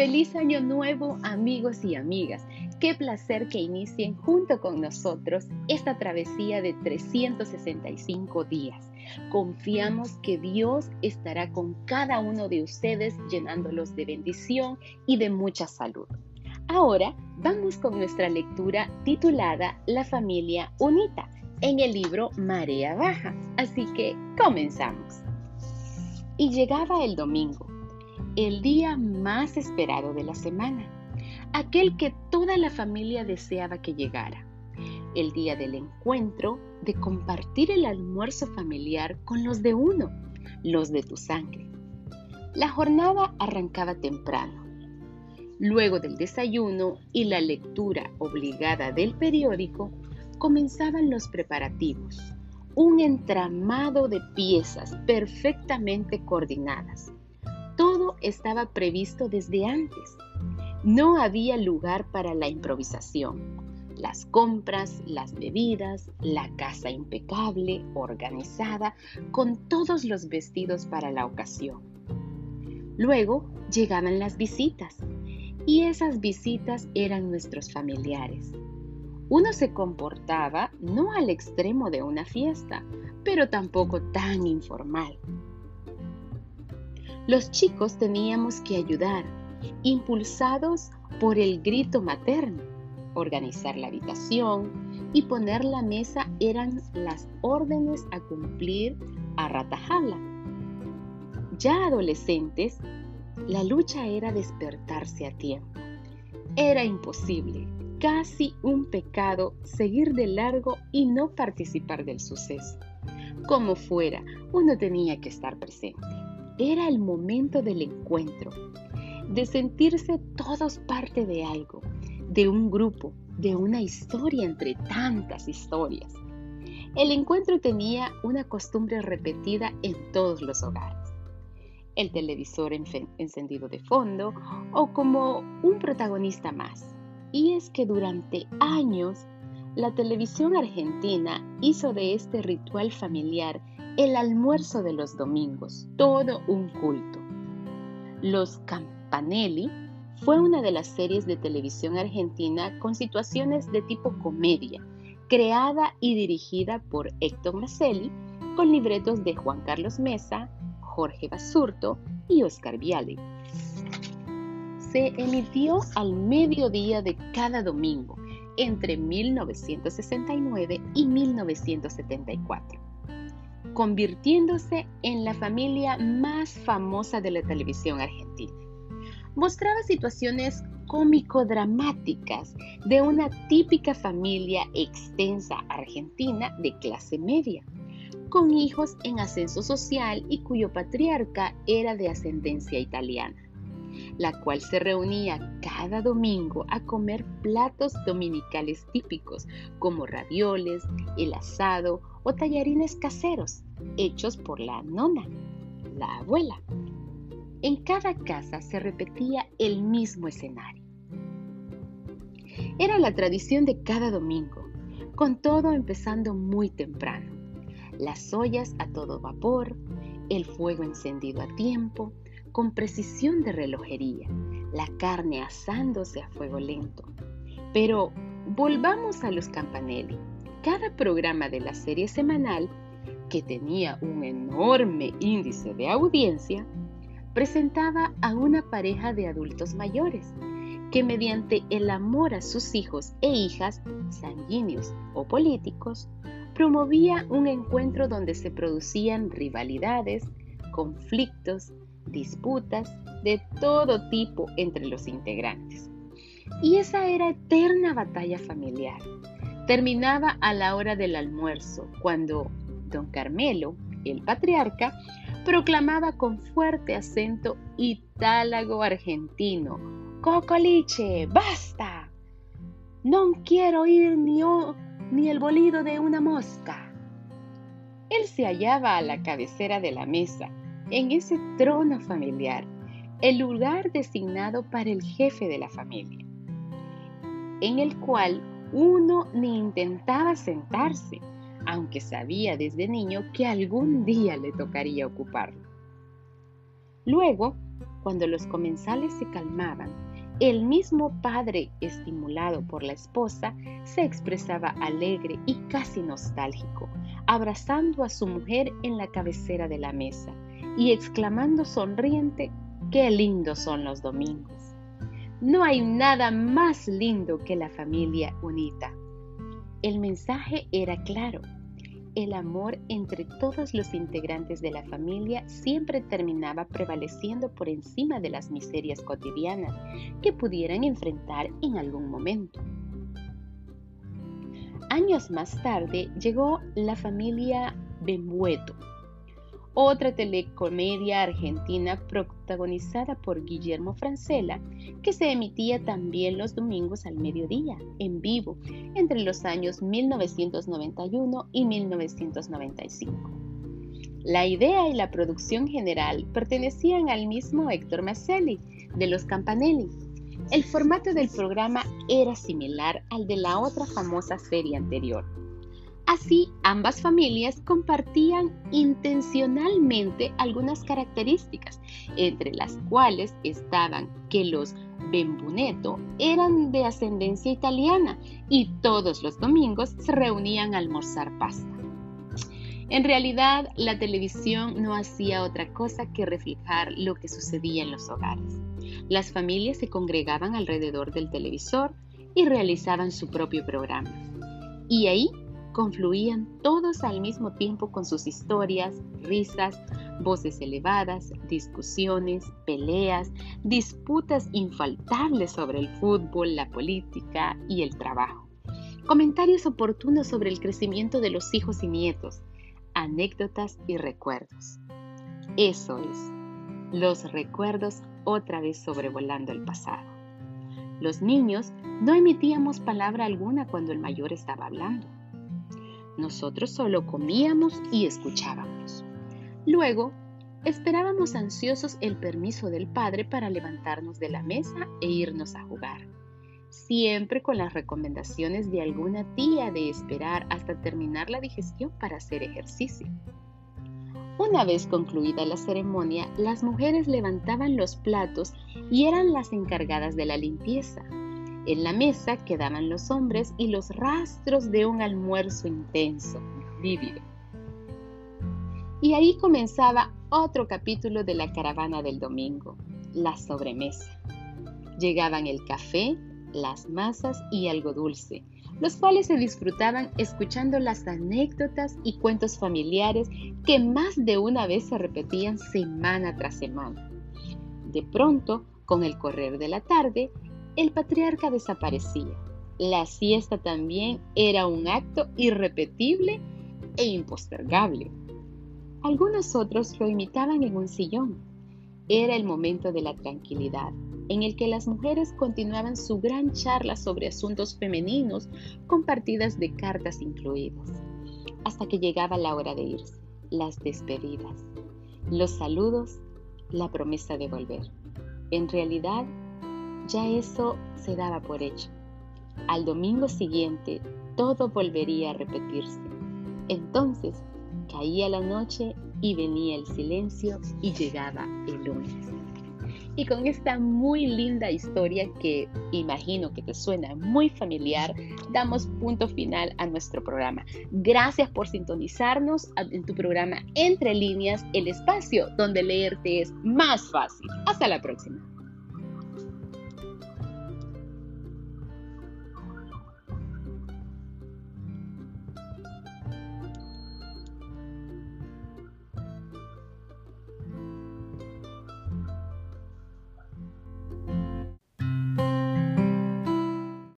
Feliz año nuevo amigos y amigas. Qué placer que inicien junto con nosotros esta travesía de 365 días. Confiamos que Dios estará con cada uno de ustedes llenándolos de bendición y de mucha salud. Ahora vamos con nuestra lectura titulada La familia unita en el libro Marea Baja. Así que comenzamos. Y llegaba el domingo el día más esperado de la semana, aquel que toda la familia deseaba que llegara, el día del encuentro, de compartir el almuerzo familiar con los de uno, los de tu sangre. La jornada arrancaba temprano. Luego del desayuno y la lectura obligada del periódico, comenzaban los preparativos, un entramado de piezas perfectamente coordinadas estaba previsto desde antes. No había lugar para la improvisación. Las compras, las bebidas, la casa impecable, organizada, con todos los vestidos para la ocasión. Luego llegaban las visitas y esas visitas eran nuestros familiares. Uno se comportaba no al extremo de una fiesta, pero tampoco tan informal. Los chicos teníamos que ayudar, impulsados por el grito materno. Organizar la habitación y poner la mesa eran las órdenes a cumplir a ratajabla. Ya adolescentes, la lucha era despertarse a tiempo. Era imposible, casi un pecado, seguir de largo y no participar del suceso. Como fuera, uno tenía que estar presente. Era el momento del encuentro, de sentirse todos parte de algo, de un grupo, de una historia entre tantas historias. El encuentro tenía una costumbre repetida en todos los hogares. El televisor encendido de fondo o como un protagonista más. Y es que durante años la televisión argentina hizo de este ritual familiar el almuerzo de los domingos, todo un culto. Los Campanelli fue una de las series de televisión argentina con situaciones de tipo comedia, creada y dirigida por Héctor Maselli, con libretos de Juan Carlos Mesa, Jorge Basurto y Oscar Viale. Se emitió al mediodía de cada domingo entre 1969 y 1974 convirtiéndose en la familia más famosa de la televisión argentina. Mostraba situaciones cómico-dramáticas de una típica familia extensa argentina de clase media, con hijos en ascenso social y cuyo patriarca era de ascendencia italiana, la cual se reunía cada domingo a comer platos dominicales típicos como ravioles, el asado o tallarines caseros hechos por la nona, la abuela. En cada casa se repetía el mismo escenario. Era la tradición de cada domingo, con todo empezando muy temprano. Las ollas a todo vapor, el fuego encendido a tiempo, con precisión de relojería, la carne asándose a fuego lento. Pero volvamos a los campanelli. Cada programa de la serie semanal, que tenía un enorme índice de audiencia, presentaba a una pareja de adultos mayores que mediante el amor a sus hijos e hijas, sanguíneos o políticos, promovía un encuentro donde se producían rivalidades, conflictos, disputas de todo tipo entre los integrantes. Y esa era eterna batalla familiar terminaba a la hora del almuerzo, cuando don Carmelo, el patriarca, proclamaba con fuerte acento itálago argentino, Cocoliche, basta. No quiero oír ni, ni el bolido de una mosca. Él se hallaba a la cabecera de la mesa, en ese trono familiar, el lugar designado para el jefe de la familia, en el cual uno ni intentaba sentarse, aunque sabía desde niño que algún día le tocaría ocuparlo. Luego, cuando los comensales se calmaban, el mismo padre, estimulado por la esposa, se expresaba alegre y casi nostálgico, abrazando a su mujer en la cabecera de la mesa y exclamando sonriente, qué lindos son los domingos. No hay nada más lindo que la familia unida. El mensaje era claro. El amor entre todos los integrantes de la familia siempre terminaba prevaleciendo por encima de las miserias cotidianas que pudieran enfrentar en algún momento. Años más tarde llegó la familia Benbueto, otra telecomedia argentina protagonizada por Guillermo Francella, que se emitía también los domingos al mediodía, en vivo, entre los años 1991 y 1995. La idea y la producción general pertenecían al mismo Héctor Maselli, de los Campanelli. El formato del programa era similar al de la otra famosa serie anterior, Así, ambas familias compartían intencionalmente algunas características, entre las cuales estaban que los Bembuneto eran de ascendencia italiana y todos los domingos se reunían a almorzar pasta. En realidad, la televisión no hacía otra cosa que reflejar lo que sucedía en los hogares. Las familias se congregaban alrededor del televisor y realizaban su propio programa. Y ahí confluían todos al mismo tiempo con sus historias, risas, voces elevadas, discusiones, peleas, disputas infaltables sobre el fútbol, la política y el trabajo. Comentarios oportunos sobre el crecimiento de los hijos y nietos, anécdotas y recuerdos. Eso es, los recuerdos otra vez sobrevolando el pasado. Los niños no emitíamos palabra alguna cuando el mayor estaba hablando nosotros solo comíamos y escuchábamos. Luego, esperábamos ansiosos el permiso del padre para levantarnos de la mesa e irnos a jugar, siempre con las recomendaciones de alguna tía de esperar hasta terminar la digestión para hacer ejercicio. Una vez concluida la ceremonia, las mujeres levantaban los platos y eran las encargadas de la limpieza. En la mesa quedaban los hombres y los rastros de un almuerzo intenso, vívido. Y ahí comenzaba otro capítulo de la caravana del domingo, la sobremesa. Llegaban el café, las masas y algo dulce, los cuales se disfrutaban escuchando las anécdotas y cuentos familiares que más de una vez se repetían semana tras semana. De pronto, con el correr de la tarde, el patriarca desaparecía. La siesta también era un acto irrepetible e impostergable. Algunos otros lo imitaban en un sillón. Era el momento de la tranquilidad, en el que las mujeres continuaban su gran charla sobre asuntos femeninos, compartidas de cartas incluidas, hasta que llegaba la hora de irse, las despedidas, los saludos, la promesa de volver. En realidad, ya eso se daba por hecho. Al domingo siguiente todo volvería a repetirse. Entonces caía la noche y venía el silencio y llegaba el lunes. Y con esta muy linda historia que imagino que te suena muy familiar, damos punto final a nuestro programa. Gracias por sintonizarnos en tu programa Entre líneas, el espacio donde leerte es más fácil. Hasta la próxima.